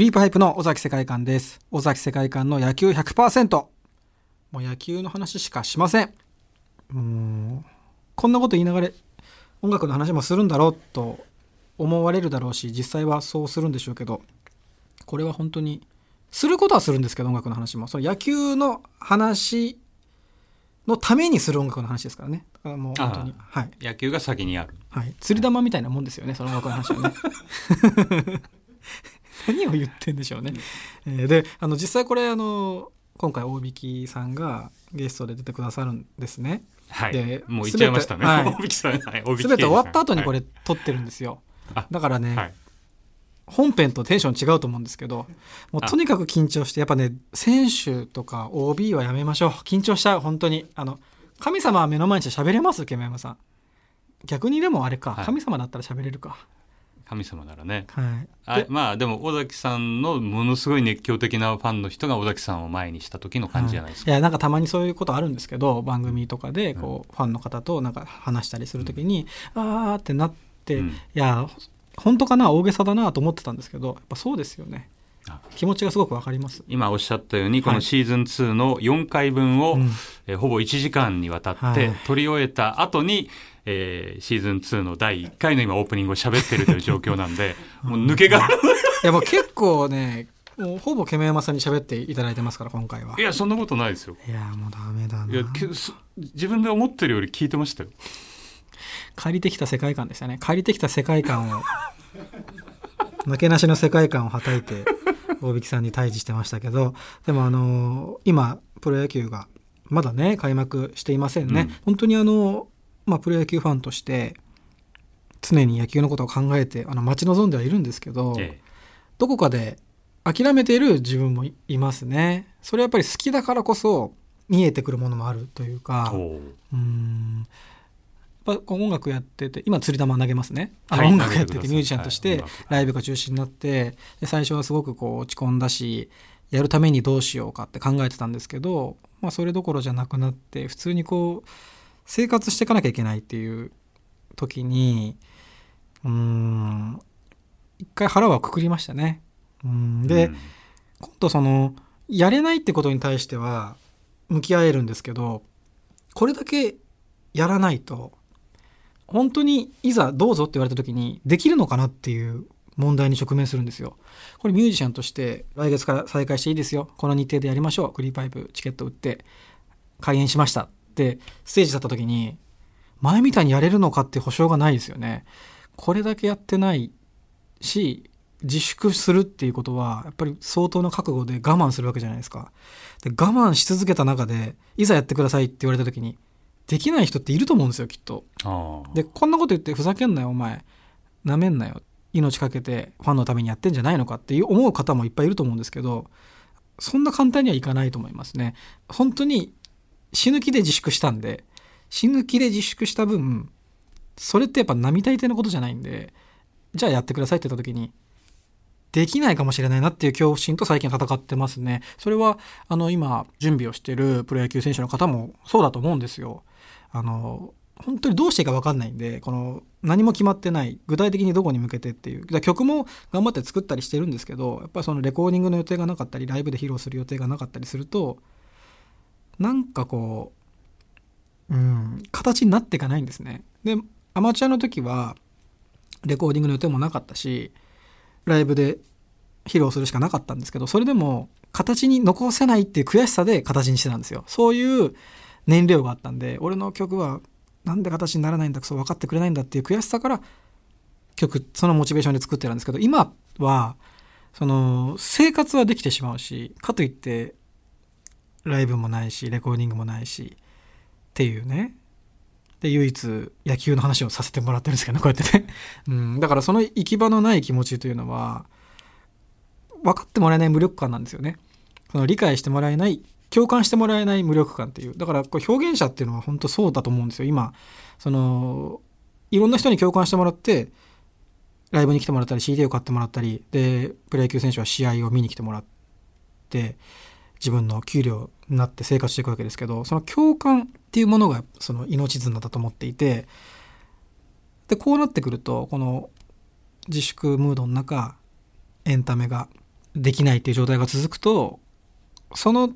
クリープハイプの尾崎世界観です。尾崎世界観の野球100%。もう野球の話しかしません。もう、こんなこと言いながら音楽の話もするんだろうと思われるだろうし、実際はそうするんでしょうけど、これは本当に、することはするんですけど、音楽の話も。その野球の話のためにする音楽の話ですからね。だからもう本当に。はい。野球が先にある。はい。釣り玉みたいなもんですよね、その音楽の話はね。何を言ってんでしょうね。えーで、あの、実際これ、あの、今回大引さんがゲストで出てくださるんですね。はいで。もう言っちゃいましたね。全てはい大引さん。はい。大引すべて終わった後にこれ。れ撮ってるんですよ。あだからね、はい。本編とテンション違うと思うんですけど、もうあとにかく緊張して、やっぱね、選手とか OB はやめましょう。緊張しちゃう、本当に。あの、神様は目の前にして喋れますケメヤマさん。逆にでもあれか、はい神様だったら喋れるか。神様ならね。はい。あでまあでも尾崎さんのものすごい熱狂的なファンの人が尾崎さんを前にした時の感じじゃないですか。い。やなんかたまにそういうことあるんですけど番組とかでこう、ファンの方となんか話したりするときに、あーってなって、うん。いや本当かな大げさだなと思ってたんですけどやっぱそうですよね。あ。気持ちがすごくわかります。今おっしゃったようにこはい。のシーズン2の4回分を、うん。えーほぼ1時間にわたっはい。て撮り終えた後に、えーシーズン2の第1回の今オープニングを喋ってるという状況なんで もう抜けがい。やもう結構ねもうほぼケメヤマさんに喋っていただいてますから今回は。いやそんなことないですよ。いやもうダメだいやなけそ自分で思ってるより聞いてましたよ。借りてきた世界観でしたね。借りてきた世界観を 負けなしの世界観をはたいて大引さんに対峙してましたけどでもあの今プロ野球がまだね開幕していませんね、うん。本当にあの、まあ、プロ野球ファンとして常に野球のことを考えてあの待ち望んではいるんですけど、えどこかで諦めている自分もいいますね。それはやっぱり好きだからこそ見えてくるものもあるというえかおう。うん。やっぱ音楽やってて今釣り玉投げますね。はい音楽やっててミュージシャンとしてライブが中止になってで最初はすごくこう落ち込んだしやるためにどうしようかって考えてたんですけど、まあ、それどころじゃなくなって普通にこう生活していかなきゃいけないっていう時にうーん一回腹はくくりましたね。うんで、うん今度そのやれないってことに対しては向き合えるんですけどこれだけやらないと本当にいざどうぞって言われた時にできるのかなっていう問題に直面するんですよ。これミュージシャンとして来月から再開していいですよこの日程でやりましょうクリーパイプチケット売って開演しましたってステージだった時に前みたいにやれるのかって保証がないですよね。これだけやってないし自粛するっていうことはやっぱり相当な覚悟で我慢するわけじゃないですか。で我慢し続けた中でいざやってくださいって言われた時にできない人っていると思うんですよきっと。でこんなこと言ってふざけんなよお前なめんなよ命かけてファンのためにやってんじゃないのかっていう思う方もいっぱいいると思うんですけどそんな簡単にはいかないと思いますね。本当に死ぬ気で自粛したんで死ぬ気で自粛した分それってやっぱ並大抵のことじゃないんでじゃあやってくださいって言った時にできないかもしれないなっていう恐怖心と最近戦ってますね。それはあの今準備をしてるプロ野球選手の方もそうだと思うんですよ。あの本当にどうしていいか分かんないんでこの何も決まってない具体的にどこに向けてっていうだ曲も頑張って作ったりしてるんですけどやっぱりそのレコーディングの予定がなかったりライブで披露する予定がなかったりするとなんかこううん形になっていかないんですね。でアマチュアの時はレコーディングの予定もなかったしライブで披露するしかなかったんですけどそれでも形に残せないっていう悔しさで形にしてたんですよそういう燃料があったんで俺の曲はなんで形にならないんだそう分かってくれないんだっていう悔しさから曲そのモチベーションで作ってたんですけど今はその生活はできてしまうしかといってライブもないしレコーディングもないしっていうね。で唯一野球の話をさせてもらってるんですけどねこうやってね、うん、だからその行き場のない気持ちというのは分かってもらえない無力感なんですよね。その理解してもらえない共感してもらえない無力感っていう。だからこう表現者っていうのは本当そうだと思うんですよ。今そのいろんな人に共感してもらってライブに来てもらったり CD を買ってもらったりでプロ野球選手は試合を見に来てもらって自分の給料になって生活していくわけですけどその共感っていうものがその命綱だと思っていてでこうなってくるとこの自粛ムードの中エンタメができないっていう状態が続くとその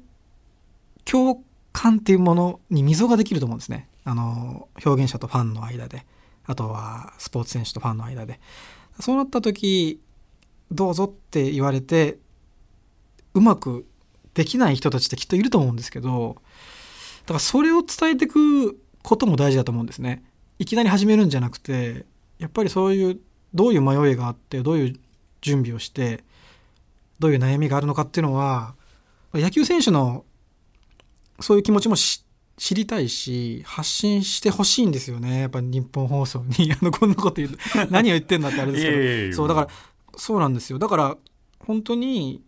共感っていうものに溝ができると思うんですね。あの表現者とファンの間で。あとはスポーツ選手とファンの間で。そうなった時どうぞって言われてうまくできない人たちってきっといると思うんですけどだからそれを伝えていくことも大事だと思うんですね。いきなり始めるんじゃなくてやっぱりそういうどういう迷いがあってどういう準備をしてどういう悩みがあるのかっていうのは野球選手のそういう気持ちも知りたいし発信してほしいんですよね。やっぱ日本放送に。あのこんなこと言う何を言ってんだってあれですけど。そうだからそうなんですよ。だから本当に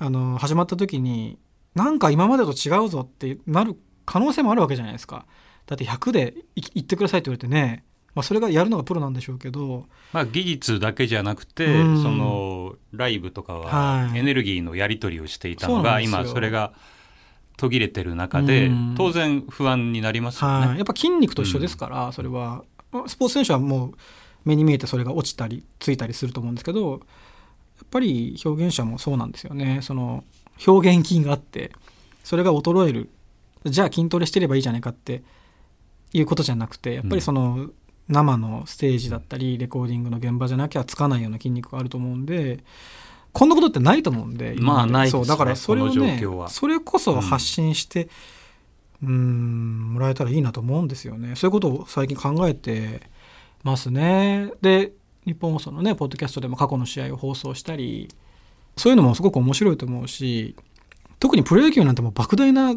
あの始まった時になんか今までと違うぞってなる可能性もあるわけじゃないですか。だって100で行ってくださいって言われてねまあ、それがやるのがプロなんでしょうけど、まあ、技術だけじゃなくて、うん、そのライブとかはエネルギーのやり取りをしていたのが、はい、今それが途切れてる中で、うん、当然不安になりますよね、はい、やっぱ筋肉と一緒ですから、うん、それは。スポーツ選手はもう目に見えてそれが落ちたりついたりすると思うんですけどやっぱり表現者もそうなんですよね。その表現筋があってそれが衰える。じゃあ筋トレしてればいいじゃないかっていうことじゃなくてやっぱりその、生のステージだったりレコーディングの現場じゃなきゃつかないような筋肉があると思うんでこんなことってないと思うんでまあないです、ね、そうだからそれをねそれこそ発信してうんもらえたらいいなと思うんですよね。そういうことを最近考えてますね。で日本放送のねポッドキャストでも過去の試合を放送したりそういうのもすごく面白いと思うし特にプロ野球なんてもう莫大な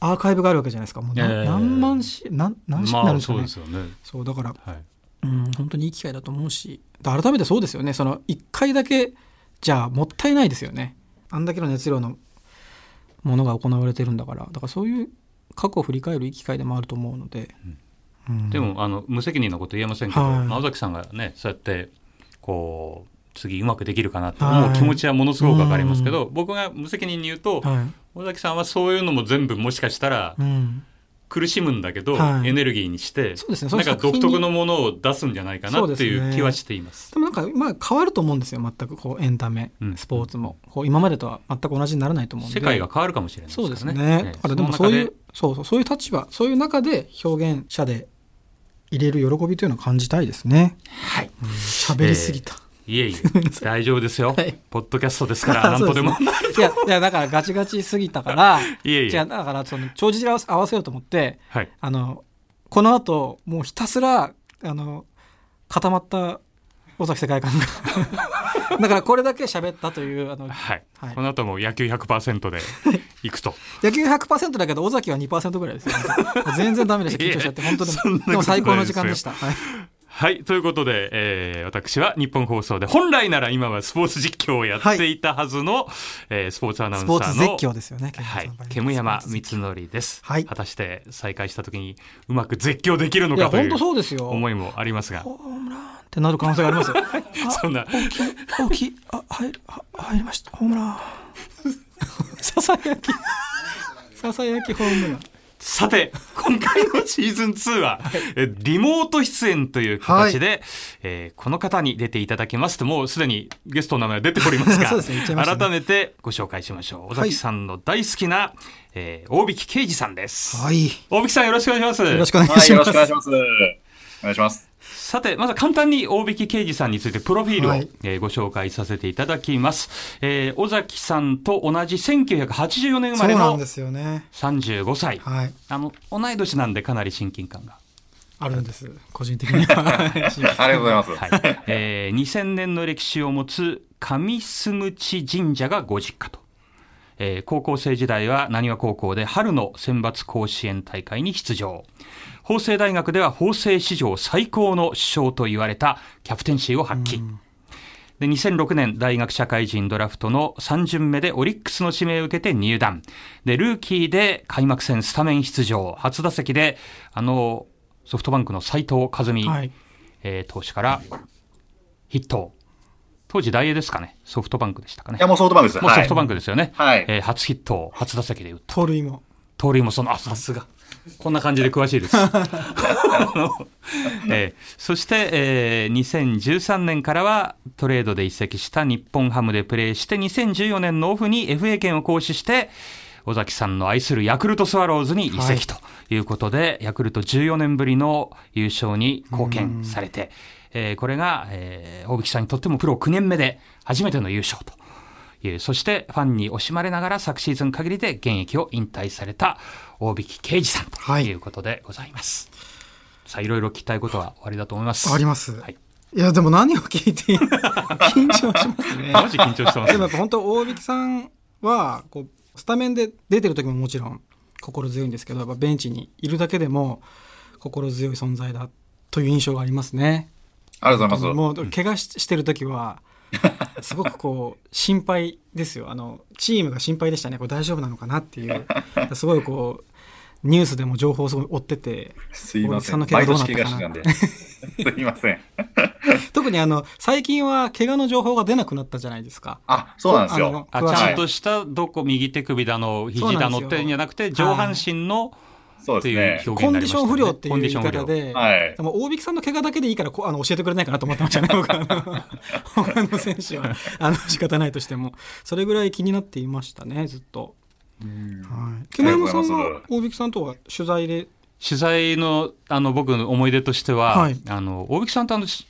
アーカイブがあるわけじゃないですか。もう何,、えー、何万し何何しになるんですかね,、まあ、そうですよね。そうだから、はい、うん本当にいい機会だと思うし改めてそうですよね。その1回だけじゃあもったいないですよね。あんだけの熱量のものが行われてるんだから。だからそういう過去を振り返るいい機会でもあると思うので、うん、でもあの無責任なこと言えませんけど、はい、尾崎さんがねそうやってこう次うまくできるかなって思う気持ちはものすごくわかりますけど、はい、僕が無責任に言うと、はい、尾崎さんはそういうのも全部もしかしたら、苦しむんだけど、はい、エネルギーにして、そうですね、なんか独特のものを出すんじゃないかなっていう気はしています。で、ね,、もなんか、まあ、変わると思うんですよ、全くこうエンタメ、うん、スポーツも。こう今までとは全く同じにならないと思うんで。世界が変わるかもしれない、ね、そうですね。だからでもそういう、そうそう、そういう立場、そういう中で表現者で入れる喜びというのを感じたいですね。はい。喋、うん、りすぎた。えーいえいえ、大丈夫ですよ。はい、ポッドキャストですから、なんとでも。いや、いや、だからガチガチすぎたから、いえいえ。じゃだから、その、帳尻合わせようと思って、はい、あの、この後、もうひたすら、あの、固まった尾崎世界観がだからこれだけ喋ったというあの、はい、はい、この後も野球100%でい。くと。野球100%だけど尾崎は2%ぐらいですよ、ね、全然ダメでした。緊張しちゃって本当に。でも最高の時間でした、はいはい。ということで、えー、私は日本放送で、本来なら今はスポーツ実況をやっていたはずの、はい、えー、スポーツアナウンサーの。スポーツ絶況ですよね。はい。煙山光則です。はい。果たして再開した時にうまく絶叫できるのかという思いもありますが。ホームランってなる可能性がありますよ。そんな。大きい、大きい、あ、入る、入りました。ホームラン。ささやき。ささやきホームラン。さて、今回のシーズン2は、はい、リモート出演という形で、はい、えー、この方に出ていただきますと、もうすでにゲストの名前は出ておりますが、すねね、改めてご紹介しましょう。尾崎さんの大好きな、はい、えー、大引啓二さんです。はい。大引さんよろしくお願いします。よろしくお願いします。よろしくお願いします。お願いします。さて、まず簡単に大引啓二さんについてプロフィールを、はい、えー、ご紹介させていただきます。えー、尾崎さんと同じ1984年生まれの35歳。はい、あの、同い年なんでかなり親近感が。あるんです、個人的には。ありがとうございます。はい、えー、2000年の歴史を持つ上須口神社がご実家と。えー、高校生時代は浪速高校で春の選抜甲子園大会に出場。法政大学では法政史上最高の首相と言われたキャプテンシーを発揮。で2006年大学社会人ドラフトの3巡目でオリックスの指名を受けて入団。で、ルーキーで開幕戦スタメン出場。初打席で、あの、ソフトバンクの斎藤和美、はい、えー、投手からヒット。当時大英ですかね。ソフトバンクでしたかね。いや、もうソフトバンクです。もうソフトバンクですよね。はい。えー、初ヒット、初打席で打った。盗塁も。盗塁もその、あ、さすが。こんな感じで詳しいです。えーそして、えー2013年からはトレードで移籍した日本ハムでプレーして2014年のオフに FA 権を行使して尾崎さんの愛するヤクルトスワローズに移籍ということで、ヤクルト14年ぶりの優勝に貢献されて、えーこれが、えー大引さんにとってもプロ9年目で初めての優勝というそしてファンに惜しまれながら昨シーズン限りで現役を引退された大引啓二さんとはいいうことでございます。さあいろいろ聞きたいことは終わりだと思います。あります。はい。いや、でも何を聞いていい 緊張しますね。マジ緊張してますでもやっぱ本当大引さんはこうスタメンで出てる時ももちろん心強いんですけどやっぱベンチにいるだけでも心強い存在だという印象がありますね。ありがとうございます。もう怪我ししてる時は すごくこう心配ですよあのチームが心配でしたねこれ大丈夫なのかなっていうすごいこうニュースでも情報をすごい追っててすいません。大木さんの怪我毎どうなったかな年怪我してたんで。すいません。特にあの最近は怪我の情報が出なくなったじゃないですか。あ、そうなんですあよちゃんとしたどこ右手首だの肘だのっていうんじゃなくて上半身のそううですね。コンディション不良っていう言いコンディション不良。方で、はい。でも大引さんの怪我だけでいいからこあの教えてくれないかなと思ってましたね、僕。は 他の選手は。あの仕方ないとしても、それぐらい気になっていましたね、ずっと。はい、木村さんは大引さんとは取材で、取材のあの僕の思い出としては、はい。あの大木さんとあのし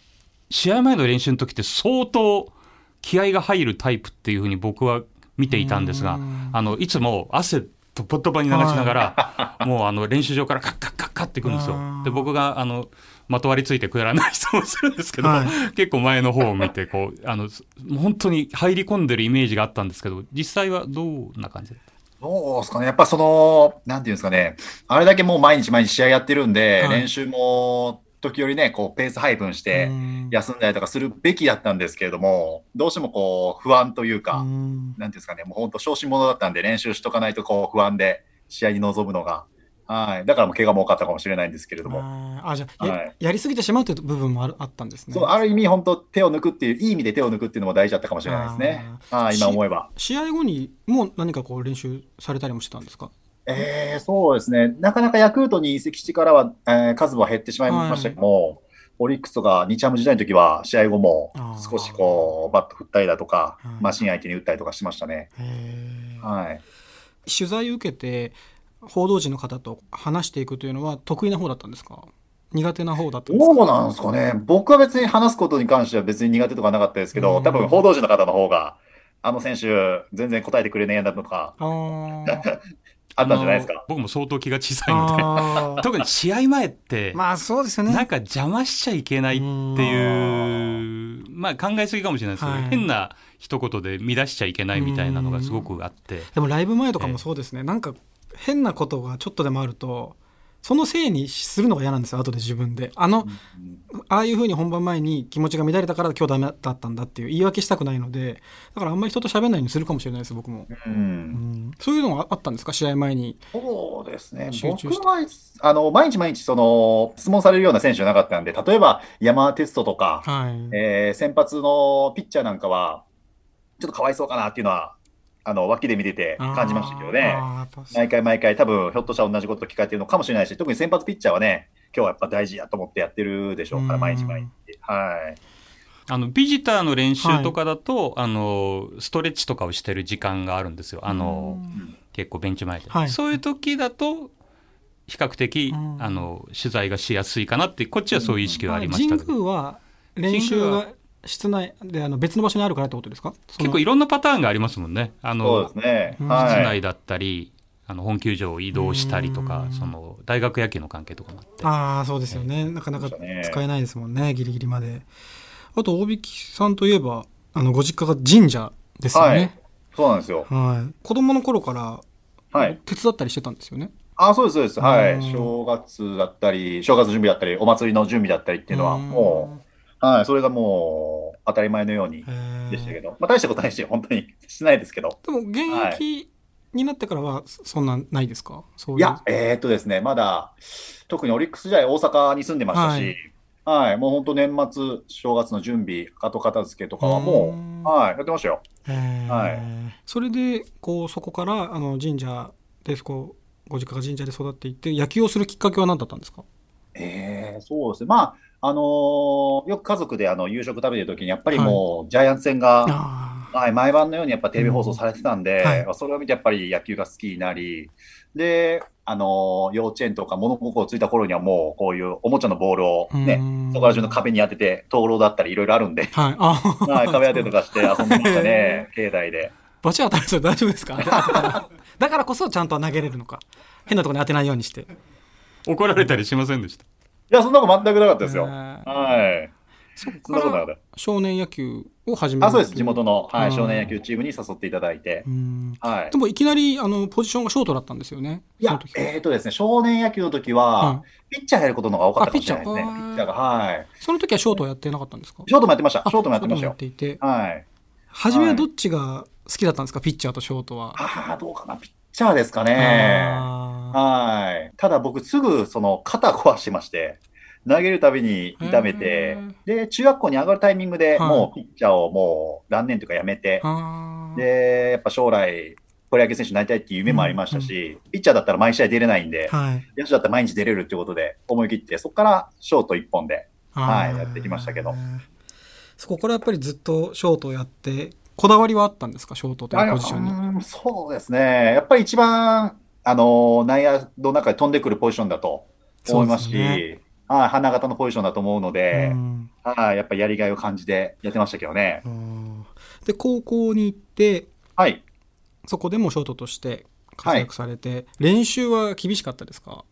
試合前の練習の時って相当気合が入るタイプっていうふうに僕は見ていたんですがうん。あのいつも汗とぼとぼに流しながら、もうあの練習場からカッカッカッカッってくるんですよ。で僕があのまとわりついてくだらない質問するんですけど、は結構前の方を見てこう あの本当に入り込んでるイメージがあったんですけど実際はどんな感じでどうですかね。やっぱその、なんていうんですかね。あれだけもう毎日毎日試合やってるんで、はい練習も時折ね、こうペース配分してうん休んだりとかするべきだったんですけれども、どうしてもこう不安というか、うんなんていうんですかね、もう本当小心者だったんで練習しとかないとこう不安で試合に臨むのが。はい。だからもう怪我も多かったかもしれないんですけれども。あじゃあや,、はいやりすぎてしまうという部分もあるあったんですね。そう、ある意味本当手を抜くっていう、いい意味で手を抜くっていうのも大事だったかもしれないですね。はい、今思えば。試合後にもう何かこう練習されたりもしてたんですか？えー、そうですね。なかなかヤクルトに移籍してからは、えー数は減ってしまいましたけども、オリックスとか日ハム時代の時は試合後も少しこう、バット振ったりだとかはい、マシン相手に打ったりとかしましたね。はい。取材を受けて報道陣の方と話していくというのは得意な方だったんですか？苦手な方だったんですか？どうなんですかね。僕は別に話すことに関しては別に苦手とかなかったですけど、うん。多分報道陣の方の方が、あの選手全然答えてくれねえんだとか、あったんじゃないですか？僕も相当気が小さいので。特に試合前って、まあそうですよね。なんか邪魔しちゃいけないっていう、まあ考えすぎかもしれないですけど、はい。変な一言で乱しちゃいけないみたいなのがすごくあって、でもライブ前とかもそうですね、なんか変なことがちょっとでもあるとそのせいにするのが嫌なんですよ後で自分で。あの、ああいうふうに本番前に気持ちが乱れたから今日ダメだったんだっていう言い訳したくないのでだからあんまり人と喋らないようにするかもしれないです僕も、う。うん。ん、そういうのがあったんですか試合前に。そうですね。集中して。僕は、あの、毎日毎日、その、質問されるような選手じゃなかったんで、例えば山田哲人とか、はい、えー先発のピッチャーなんかは、ちょっとかわいそうかなっていうのは、あの、脇で見てて感じましたけどね。毎回毎回、多分ひょっとしたら同じこと聞かれてるのかもしれないし、特に先発ピッチャーはね、今日はやっぱ大事やと思ってやってるでしょうから、うん。毎日毎日。はい。あのビジターの練習とかだと、あのストレッチとかをしてる時間があるんですよ。あの、結構ベンチ前で、はい。そういう時だと比較的、うん。あの取材がしやすいかなってこっちはそういう意識はありまし神たけど、宮は練習が室内であの別の場所にあるからってことですか？結構いろんなパターンがありますもんね。あそうのですね。はい。内だったりあの本球場を移動したりとかうんその大学野球の関係とかもあってああそうですよね、なかなかそうでしたね使えないですもんねギリギリまであと大引さんといえばあのご実家が神社ですよはいね。そうなんですよ。はい、子供の頃からはい。手伝ったりしてたんですよね？あ、そうです、そうです。はうんい。正月だったり、正月準備だったり、お祭りの準備だったりっていうのは、んもう、はい。それがもう、当たり前のようにでしたけど、まあ、大したことないし、本当に しないですけど。でも現役になってからはそそんなんないですか？そういう。いや、えーっとですね、まだ、特にオリックス時代、大阪に住んでましたし、はい。もう本当年末、正月の準備、後片付けとかはもんう、はい、やってましたよ。はい。それでこうそこからあの神社でこうご実家が神社で育っていて、野球をするきっかけは何だったんですか？ええそうですね。まあ、あのーよく家族であの夕食食べてる時に、やっぱりもう、ジャイアンツ戦が、あはい、毎晩のようにやっぱテレビ放送されてたんで、うんはいまあそれを見てやっぱり野球が好きになり、で、あのー幼稚園とか物心ついた頃にはもうこういうおもちゃのボールをあ。ね、ねそこら中の壁に当てて、灯籠だったりいろいろあるんで、はい。あはい、壁当てとかして遊んでましたね、境内で。バチ当たるんですよ大丈夫ですか？だからこそちゃんと投げれるのか。変なところに当てないようにして。怒られたりしませんでした？いや、そんなこと全くなかったですよ。えーはい。そそんなこからことなかった。少年野球を始めるあ、そうです。地元の、はい、うん少年野球チームに誘っていただいてう。んはいで。もいきなりあのポジションがショートだったんですよね。いやその時、はえっ、とですね、少年野球の時は、はピッチャーやることの方が多かったかもしれないですね。あピッチャーピッチャーが。はい。その時はショートはやってなかったんですか？ショートもやってました。あショートもやってましたよ。ショートもやっていて。はい。初めはどっちが好きだったんですか？ピッチャーとショートは。ああ、どうかな。ピッチャーですかね。あはい。ただ僕、すぐ、その、肩壊しまして、投げるたびに痛めてへ、で、中学校に上がるタイミングではいもう、ピッチャーをもう、断念というかやめてで、やっぱ将来、プロ野球選手になりたいっていう夢もありましたし、ピッチャーだったら毎試合出れないんで、はい。野手だったら毎日出れるっていうことで思い切って、そこからショート一本で、はいやってきましたけど。そこからやっぱりずっとショートをやって、こだわりはあったんですか？ショートというポジションに。そうですね。やっぱり一番、あの、内野の中で飛んでくるポジションだと思いますし、そうですはい、花形のポジションだと思うのでう、ん。はい、やっぱりやりがいを感じてやってましたけどね。うん。で、高校に行って、はい。そこでもショートとして活躍されて、練習は厳しかったですか？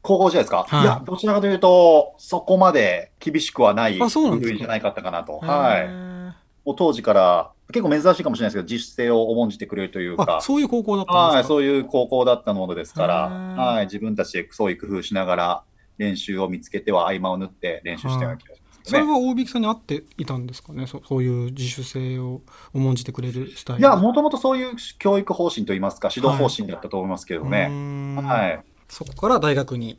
高校時代ですか、はい。い、や、どちらかというと、そこまで厳しくはない部類じゃないかったかなと。へはい。ーもう当時から、結構珍しいかもしれないですけど、自主性を重んじてくれるというあか、そういう高校だったんはい、ですか？そういう高校だったものですから、はい、自分たちで創意工夫しながら練習を見つけては合間を縫って練習したような気がしますね。それは大引さんに合っていたんですかね？そそういう自主性を重んじてくれるスタイル。いや、もともとそういう教育方針といいますか、指導方針だったと思いますけどね。ん。はい。そこから大学に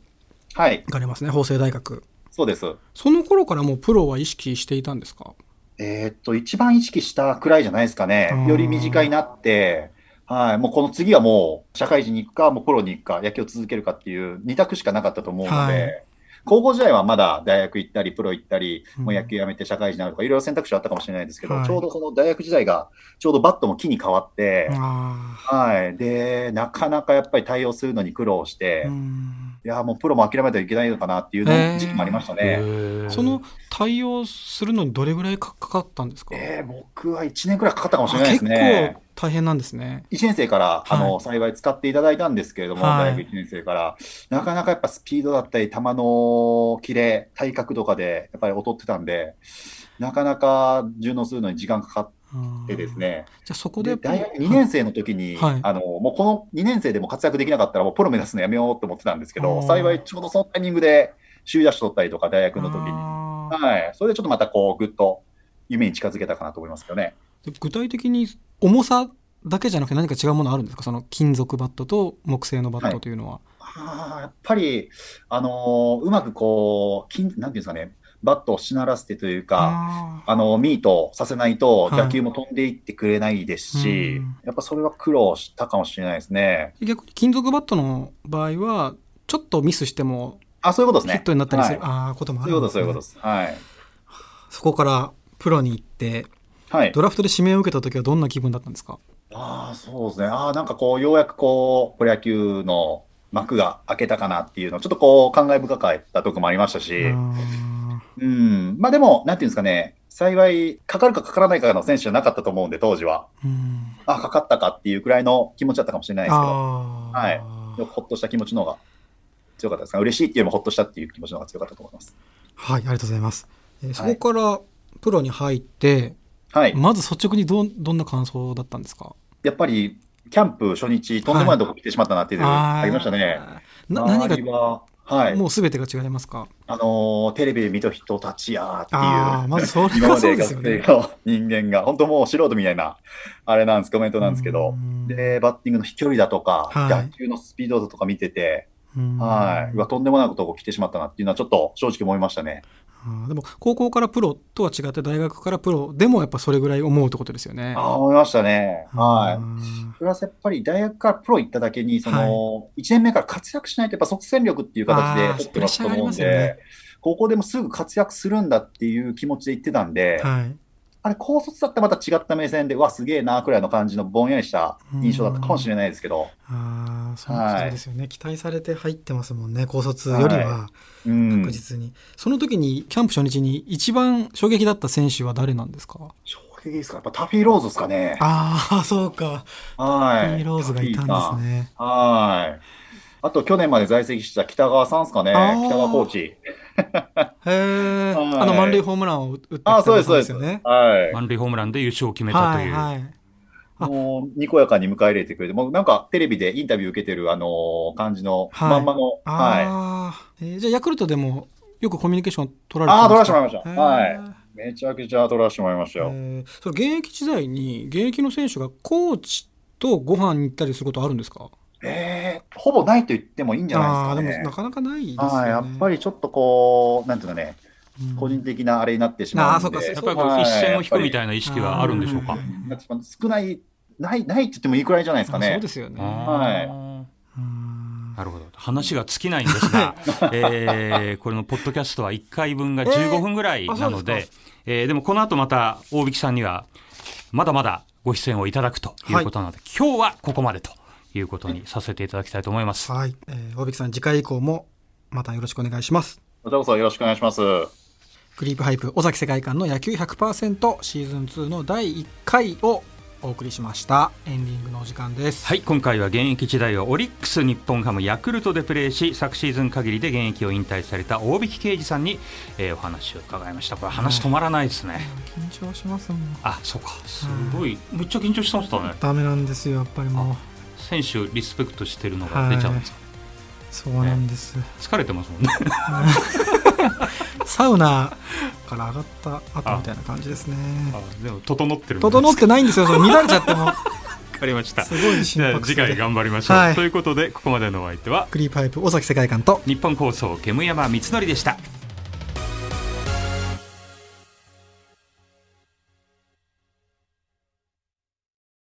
はい、行かれますね法政大学。そうです。その頃からもうプロは意識していたんですか？えーっと、一番意識したくらいじゃないですかあね。ーより身近になって、はい、もうこの次はもう社会人に行くか、もうプロに行くか、野球を続けるかっていう二択しかなかったと思うので、はい。高校時代はまだ大学行ったり、プロ行ったり、うん。もう野球やめて社会人になるとか、いろいろ選択肢はあったかもしれないですけど、はい。ちょうどその大学時代が、ちょうどバットも木に変わって、あはい、で、なかなかやっぱり対応するのに苦労して、あうんいや、もうプロも諦めてはいけないのかなっていう時期もありましたね。その対応するのにどれぐらいかかかったんですか、えー僕は1年くらいかかったかもしれあないです結ね。構大変なんですね。1年生から、あの、はい幸い使っていただいたんですけれども、はい。大学1年生から、なかなかやっぱスピードだったり、球のキレ、体格とかで、やっぱり劣ってたんで、なかなか順応するのに時間かかってですね、じゃあそこでで大学2年生の時に、はい。あの、もうこの2年生でも活躍できなかったら、もうプロ目指すのやめようと思ってたんですけど、幸いちょうどそのタイミングで、首位打者取ったりとか、大学の時に。はい。それでちょっとまたこう、ぐっと夢に近づけたかなと思いますけどね。で具体的に重さだけじゃなくて何か違うものあるんですか？その金属バットと木製のバットというのは、あーやっぱり、あのーうまくこう、金なんていうんですかね、バットをしならせてというか、ああのミートさせないとはい打球も飛んでいってくれないですし、うんやっぱそれは苦労したかもしれないですね。ー逆に金属バットの場合はちょっとミスしてもあ、そういうことですね。ヒットになったりする、はいあーこともあそういうこと、そういうことです。はい。そこからプロに行ってはいド。ラフトで指名を受けた時はどんな気分だったんですか？ああ、そうですね。ああ、なんかこう、ようやくこう、プロ野球の幕が開けたかなっていうのを、ちょっとこう、感慨深かったとこもありましたし、あうん。まあでも、なんていうんですかね、幸い、かかるかかからないかの選手じゃなかったと思うんで、当時は。ーうんあ、かかったかっていうくらいの気持ちだったかもしれないですけど、はいほっとした気持ちの方が強かったですか嬉しいっていうよりもほっとしたっていう気持ちの方が強かったと思います。はい、ありがとうございます。えーそはいこからプロに入って、はい。まず率直にどんどんな感想だったんですか？やっぱり、キャンプ初日、とんでもないとこ来てしまったなっていうのがありましたね。な何周りは、はい。がもう全てが違いますか？あのーテレビで見た人たちやーっていう。まずそれ今はそうまで。の人間が、本当もう素人みたいな、あれなんです、コメントなんですけどう、んで、バッティングの飛距離だとか、はい打球のスピードだとか見てて、うんはい。うわ、とんでもないことが起きてしまったなっていうのはちょっと正直思いましたね。あーでも高校からプロとは違って大学からプロでもやっぱそれぐらい思うってことですよね。ああ、思いましたね。はい。い。プラスやっぱり大学からプロ行っただけに、その、1年目から活躍しないとやっぱ即戦力っていう形で取ってますと思うんで、よね高校でもすぐ活躍するんだっていう気持ちで言ってたんで、はい。あれ、高卒だったらまた違った目線で、うわ、すげえな、くらいの感じのぼんやりした印象だったかもしれないですけど、ああ、そうですよね。期待されて入ってますもんね、高卒よりはうん確。実に。その時に、キャンプ初日に一番衝撃だった選手は誰なんですか？衝撃ですか？やっぱタフィーローズですかね。ああ、そうか。はい。ヒーローズがいたんですね。はい。あと、去年まで在籍した北川さんですかね。北川コーチ。へえ、はいあの満塁ホームランを打ったああ、そうです、そうです。よね。はい。満塁ホームランで優勝を決めたはい、という。はい。あもう、にこやかに迎え入れてくれて、もうなんかテレビでインタビュー受けてる、あのー感じの、はいまんまの、はい。ああ、えーじゃあヤクルトでもよくコミュニケーション取られてああ、取らせてもらいました。はい。めちゃくちゃ取らせてもらいましたよ。えーそれ現役時代に現役の選手がコーチとご飯に行ったりすることあるんですか？えー、ほぼないと言ってもいいんじゃないですかね。でもなかなかないですよね。はい、やっぱりちょっとこう、なんていうかね、うん個人的なあれになってしまうんで。あーそうかそうやっぱりこう一線を引くみたいな意識はあるんでしょうか？少ない、ない、ないって言ってもいいくらいじゃないですかあそうね。ですよね。はいうんなるほど。話が尽きないんですが、えーこれのポッドキャストは1回分が15分ぐらいなので、えーえーでもこの後また大引さんには、まだまだご出演をいただくということなので、今日はここまでということにさせていただきたいと思います。はい、えー、大引さん次回以降もまたよろしくお願いします。こちらこそよろしくお願いします。クリープハイプ尾崎世界観の野球100%シーズン2の第1回をお送りしました。エンディングのお時間です。はい、今回は現役時代はオリックス日本ハムヤクルトでプレーし昨シーズン限りで現役を引退された大引啓二さんに、えーお話を伺いました。これ話止まらないですね、緊張しますもん。あそうか。すごい。めっちゃ緊張してましたね。ダメなんですよ、やっぱりもう。選手リスペクトしてるのが出ちゃうんですか、そうなんです。疲れてますもんね サウナから上がった後みたいな感じですね。あでも整ってる整ってないんですよ、それ乱れちゃっても。わかりました。すごいじ心拍次回頑張りましょう、はい。ということでここまでのお相手はクリープハイプ尾崎世界観と日本放送煙山光則でした